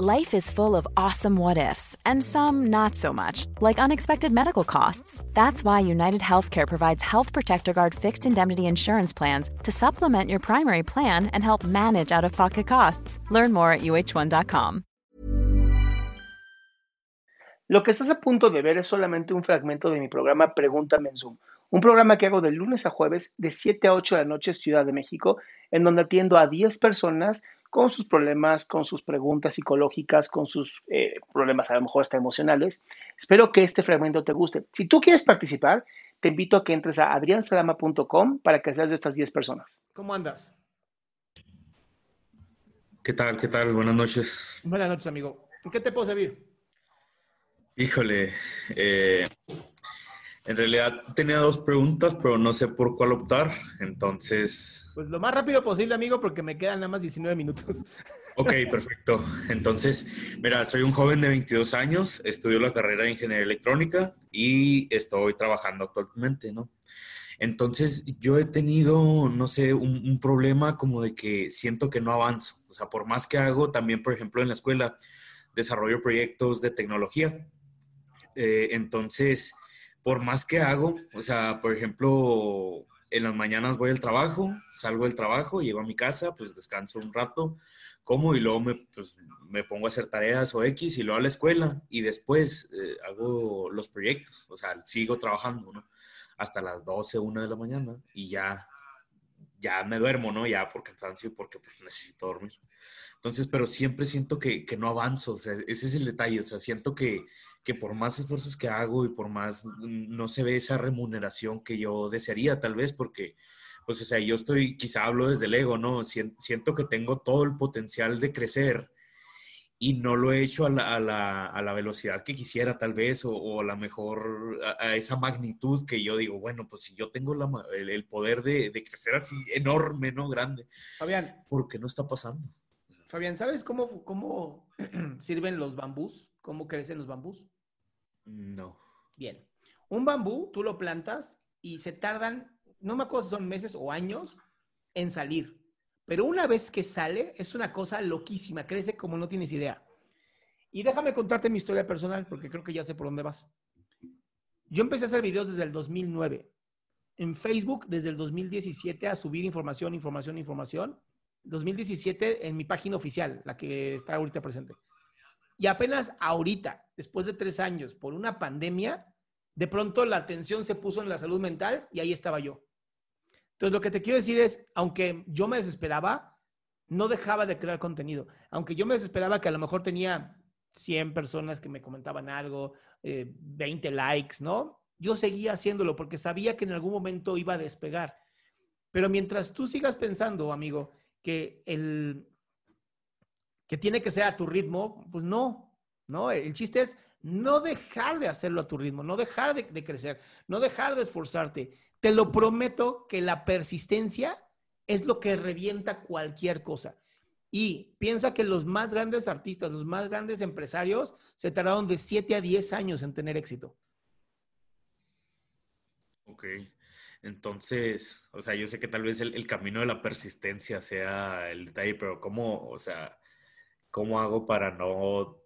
Life is full of awesome what ifs, and some not so much, like unexpected medical costs. That's why United Healthcare provides Health Protector Guard fixed indemnity insurance plans to supplement your primary plan and help manage out of pocket costs. Learn more at uh1.com. Lo que estás a punto de ver es solamente un fragmento de mi programa Pregúntame en Zoom, un programa que hago de lunes a jueves de 7 a 8 de la noche Ciudad de México, en donde atiendo a 10 personas con sus problemas, con sus preguntas psicológicas, con sus eh, problemas a lo mejor hasta emocionales. Espero que este fragmento te guste. Si tú quieres participar, te invito a que entres a adriansalama.com para que seas de estas 10 personas. ¿Cómo andas? ¿Qué tal? ¿Qué tal? Buenas noches. Buenas noches, amigo. ¿En qué te puedo servir? Híjole, eh, en realidad tenía dos preguntas, pero no sé por cuál optar, entonces... Pues lo más rápido posible, amigo, porque me quedan nada más 19 minutos. Ok, perfecto. Entonces, mira, soy un joven de 22 años, estudio la carrera de Ingeniería Electrónica y estoy trabajando actualmente, ¿no? Entonces, yo he tenido, no sé, un, un problema como de que siento que no avanzo. O sea, por más que hago, también, por ejemplo, en la escuela, desarrollo proyectos de tecnología. Eh, entonces por más que hago, o sea, por ejemplo, en las mañanas voy al trabajo, salgo del trabajo, llego a mi casa, pues descanso un rato, como y luego me, pues, me pongo a hacer tareas o X y luego a la escuela y después eh, hago los proyectos, o sea, sigo trabajando, ¿no? Hasta las 12, 1 de la mañana y ya, ya me duermo, ¿no? Ya por cansancio porque pues necesito dormir. Entonces, pero siempre siento que, que no avanzo, o sea, ese es el detalle, o sea, siento que, que por más esfuerzos que hago y por más mm, no se ve esa remuneración que yo desearía, tal vez, porque, pues, o sea, yo estoy, quizá hablo desde el ego, ¿no? Siento que tengo todo el potencial de crecer y no lo he hecho a la, a la, a la velocidad que quisiera, tal vez, o, o a la mejor, a, esa magnitud que yo digo, bueno, pues si yo tengo la, el, el, poder de, de, crecer así enorme, ¿no? Grande. Fabián. ¿Por qué no está pasando? Fabián, ¿sabes cómo, cómo sirven los bambús? ¿Cómo crecen los bambús? No. Bien. Un bambú, tú lo plantas y se tardan, no me acuerdo si son meses o años, en salir. Pero una vez que sale, es una cosa loquísima, crece como no tienes idea. Y déjame contarte mi historia personal, porque creo que ya sé por dónde vas. Yo empecé a hacer videos desde el 2009. En Facebook, desde el 2017, a subir información, información, información. 2017 en mi página oficial, la que está ahorita presente. Y apenas ahorita, después de tres años, por una pandemia, de pronto la atención se puso en la salud mental y ahí estaba yo. Entonces, lo que te quiero decir es, aunque yo me desesperaba, no dejaba de crear contenido. Aunque yo me desesperaba que a lo mejor tenía 100 personas que me comentaban algo, 20 eh, likes, ¿no? Yo seguía haciéndolo porque sabía que en algún momento iba a despegar. Pero mientras tú sigas pensando, amigo, que el, que tiene que ser a tu ritmo, pues no, ¿no? El chiste es no dejar de hacerlo a tu ritmo, no dejar de, crecer, no dejar de esforzarte. Te lo prometo que la persistencia es lo que revienta cualquier cosa. Y piensa que los más grandes artistas, los más grandes empresarios, se tardaron de 7 a 10 años en tener éxito. Ok. Entonces, o sea, yo sé que tal vez el, el camino de la persistencia sea el detalle, pero ¿cómo, o sea, ¿cómo hago para no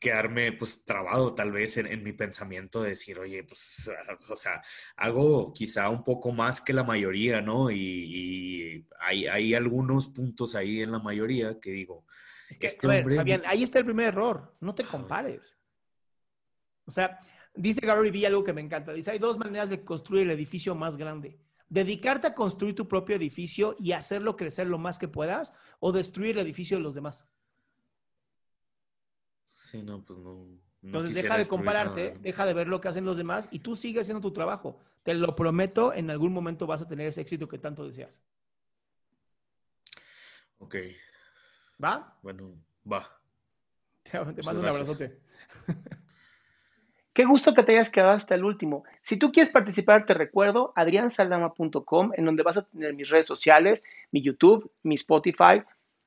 quedarme pues trabado tal vez en, en, mi pensamiento de decir, oye, pues, o sea, hago quizá un poco más que la mayoría, ¿no? Y, y hay, hay, algunos puntos ahí en la mayoría que digo, es que, este ver, hombre... Fabián, ahí está el primer error, no te compares. O sea, dice Gary Vee algo que me encanta, dice, hay dos maneras de construir el edificio más grande. Dedicarte a construir tu propio edificio y hacerlo crecer lo más que puedas o destruir el edificio de los demás. Sí, no, pues no. Entonces deja de compararte, deja de ver lo que hacen los demás y tú sigues haciendo tu trabajo. Te lo prometo, en algún momento vas a tener ese éxito que tanto deseas. Ok. ¿Va? Bueno, va. Te, mando un abrazote. Qué gusto que te hayas quedado hasta el último. Si tú quieres participar, te recuerdo adriansaldama.com, en donde vas a tener mis redes sociales, mi YouTube, mi Spotify,